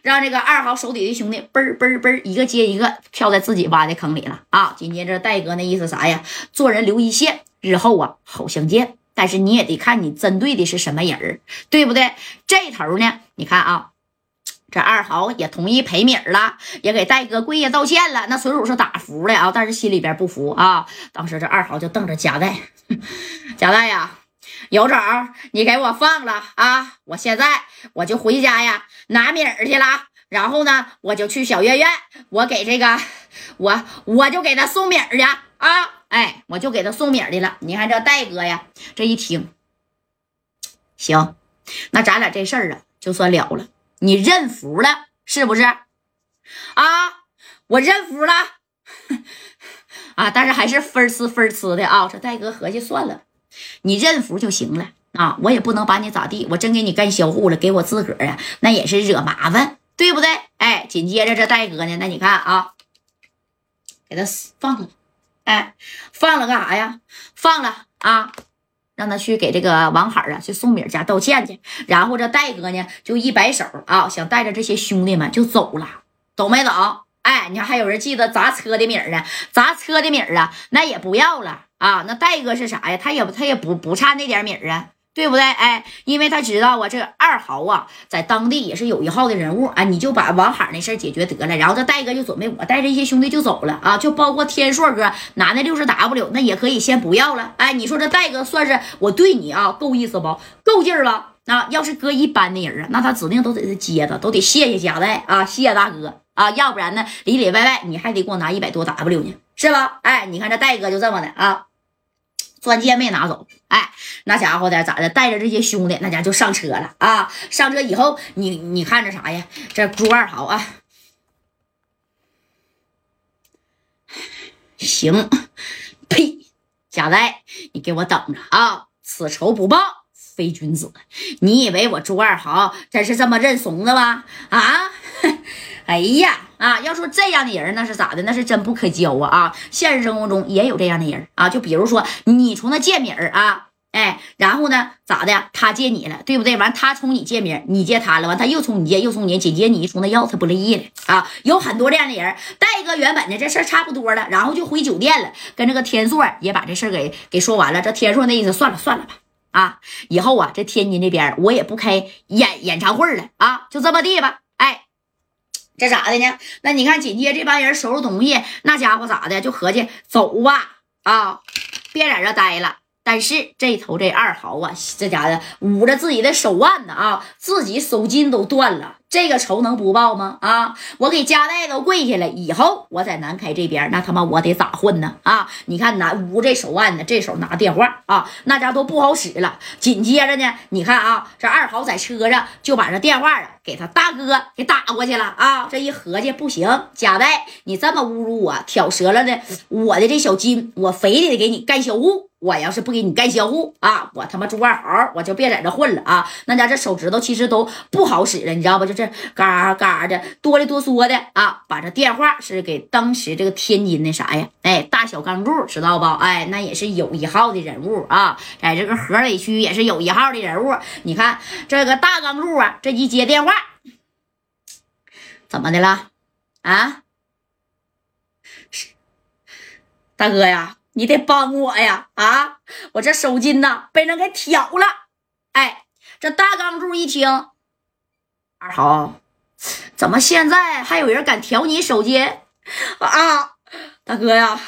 让这个二号手底的兄弟嘣嘣嘣一个接一个跳在自己挖的坑里了啊！紧接着戴哥那意思啥呀？做人留一线，日后啊好相见。但是你也得看你针对的是什么人儿，对不对？这头呢，你看啊，这二豪也同意赔米了，也给戴哥跪下道歉了，那纯属是打服了啊！但是心里边不服啊。当时这二豪就瞪着贾代，贾代呀。有种，你给我放了啊！我现在我就回家呀，拿米儿去了。然后呢，我就去小院院，我给这个，我我就给他送米儿去啊！哎，我就给他送米儿去了。你看这戴哥呀，这一听，行，那咱俩这事儿啊，就算了了。你认服了是不是？啊，我认服了 啊！但是还是分吃分吃的啊！这戴哥合计算了。你认服就行了啊！我也不能把你咋地，我真给你干销户了，给我自个儿啊，那也是惹麻烦，对不对？哎，紧接着这戴哥呢，那你看啊，给他放了，哎，放了干啥呀？放了啊，让他去给这个王海啊去宋敏家道歉去。然后这戴哥呢就一摆手啊，想带着这些兄弟们就走了，走没走？哎，你看还有人记得砸车的米儿呢，砸车的米儿啊，那也不要了。啊，那戴哥是啥呀？他也他也不不差那点米儿啊，对不对？哎，因为他知道啊，这二豪啊，在当地也是有一号的人物啊。你就把王海那事儿解决得了，然后这戴哥就准备我带着一些兄弟就走了啊，就包括天硕哥拿那六十 W，那也可以先不要了。哎，你说这戴哥算是我对你啊够意思不？够劲儿吧？啊，要是搁一般的人啊，那他指定都得是接他，都得谢谢贾代啊，谢谢大哥啊，要不然呢里里外外你还得给我拿一百多 W 呢，是吧？哎，你看这戴哥就这么的啊。钻戒没拿走，哎，那家伙的咋的？带着这些兄弟，那家就上车了啊！上车以后，你你看着啥呀？这朱二豪啊，行，呸！贾代，你给我等着啊！此仇不报非君子。你以为我朱二豪真是这么认怂的吗？啊！哎呀啊！要说这样的人，那是咋的？那是真不可交啊！啊，现实生活中也有这样的人啊。就比如说，你从他借米儿啊，哎，然后呢，咋的？他借你了，对不对？完，他从你借米你借他了，完，他又从你借，又从你，紧接你一从他要，他不乐意了啊。有很多这样的人。戴哥原本呢，这事儿差不多了，然后就回酒店了，跟这个天硕也把这事儿给给说完了。这天硕那意思，算了算了吧，啊，以后啊，这天津这边我也不开演演唱会了啊，就这么地吧。哎这咋的呢？那你看，紧接这帮人收拾东西，那家伙咋的？就合计走吧，啊，别在这待了。但是这头这二豪啊，这家伙捂着自己的手腕子，啊，自己手筋都断了。这个仇能不报吗？啊！我给家代都跪下了，以后我在南开这边，那他妈我得咋混呢？啊！你看南捂这手腕呢，这手拿电话啊，那家都不好使了。紧接着呢，你看啊，这二豪在车上就把这电话啊给他大哥给打过去了啊！这一合计不行，家代你这么侮辱我，挑折了的我的这小金，我非得给你干销户。我要是不给你干销户啊，我他妈朱二豪我就别在这混了啊！那家这手指头其实都不好使了，你知道不？就这。嘎嘎的，哆里哆嗦的啊！把这电话是给当时这个天津的啥呀？哎，大小钢柱知道不？哎，那也是有一号的人物啊，在这个河北区也是有一号的人物。你看这个大钢柱啊，这一接电话，怎么的了？啊，大哥呀，你得帮我呀！啊，我这手筋呐被人给挑了。哎，这大钢柱一听。二豪，怎么现在还有人敢挑你手机啊？大哥呀，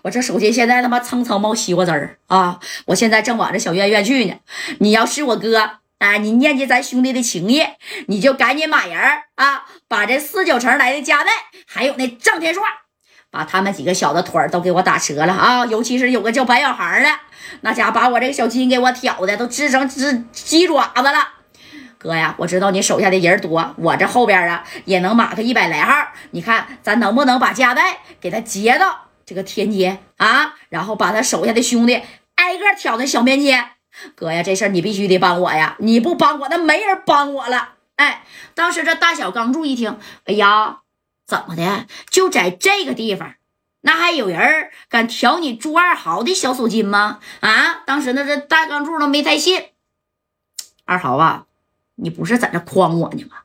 我这手机现在他妈蹭蹭冒西瓜汁儿啊！我现在正往这小院院去呢。你要是我哥，哎，你念及咱兄弟的情谊，你就赶紧买人啊，把这四九城来的家代，还有那张天硕，把他们几个小子腿儿都给我打折了啊！尤其是有个叫白小孩的，那家伙把我这个小金给我挑的都支成只鸡爪子了。哥呀，我知道你手下的人多，我这后边啊也能码个一百来号。你看咱能不能把家带给他接到这个天街啊？然后把他手下的兄弟挨个挑那小面街。哥呀，这事儿你必须得帮我呀！你不帮我，那没人帮我了。哎，当时这大小钢柱一听，哎呀，怎么的？就在这个地方，那还有人敢挑你朱二豪的小手筋吗？啊！当时那这大钢柱都没太信。二豪啊！你不是在这诓我呢吗？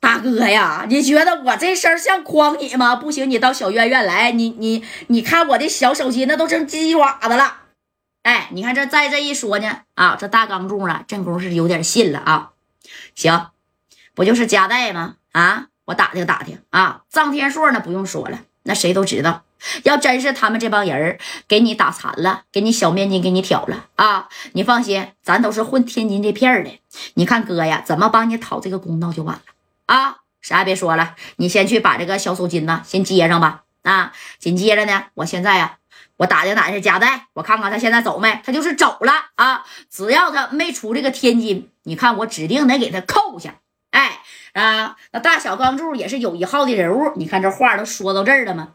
大哥呀，你觉得我这身像诓你吗？不行，你到小院院来，你你你看我的小手心那都成鸡爪子了。哎，你看这再这一说呢，啊，这大钢柱啊，正宫是有点信了啊。行，不就是夹带吗？啊，我打听打听啊。臧天硕呢，不用说了，那谁都知道。要真是他们这帮人给你打残了，给你小面筋给你挑了啊，你放心，咱都是混天津这片的。你看哥呀，怎么帮你讨这个公道就完了。啊，啥也别说了，你先去把这个小手巾呢先接上吧。啊，紧接着呢，我现在呀，我打听打听夹带，我看看他现在走没？他就是走了啊。只要他没出这个天津，你看我指定得给他扣下。哎啊，那大小钢柱也是有一号的人物。你看这话都说到这儿了吗？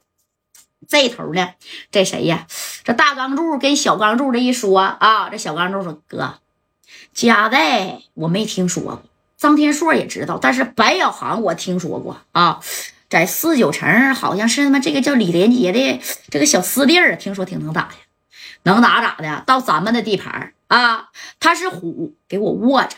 这头呢，这谁呀？这大钢柱跟小钢柱这一说啊，这小钢柱说：“哥，夹带我没听说过。”张天硕也知道，但是白小航我听说过啊，在四九城好像是他妈这个叫李连杰的这个小师弟儿，听说挺能打呀，能打咋的？到咱们的地盘啊，他是虎，给我卧着。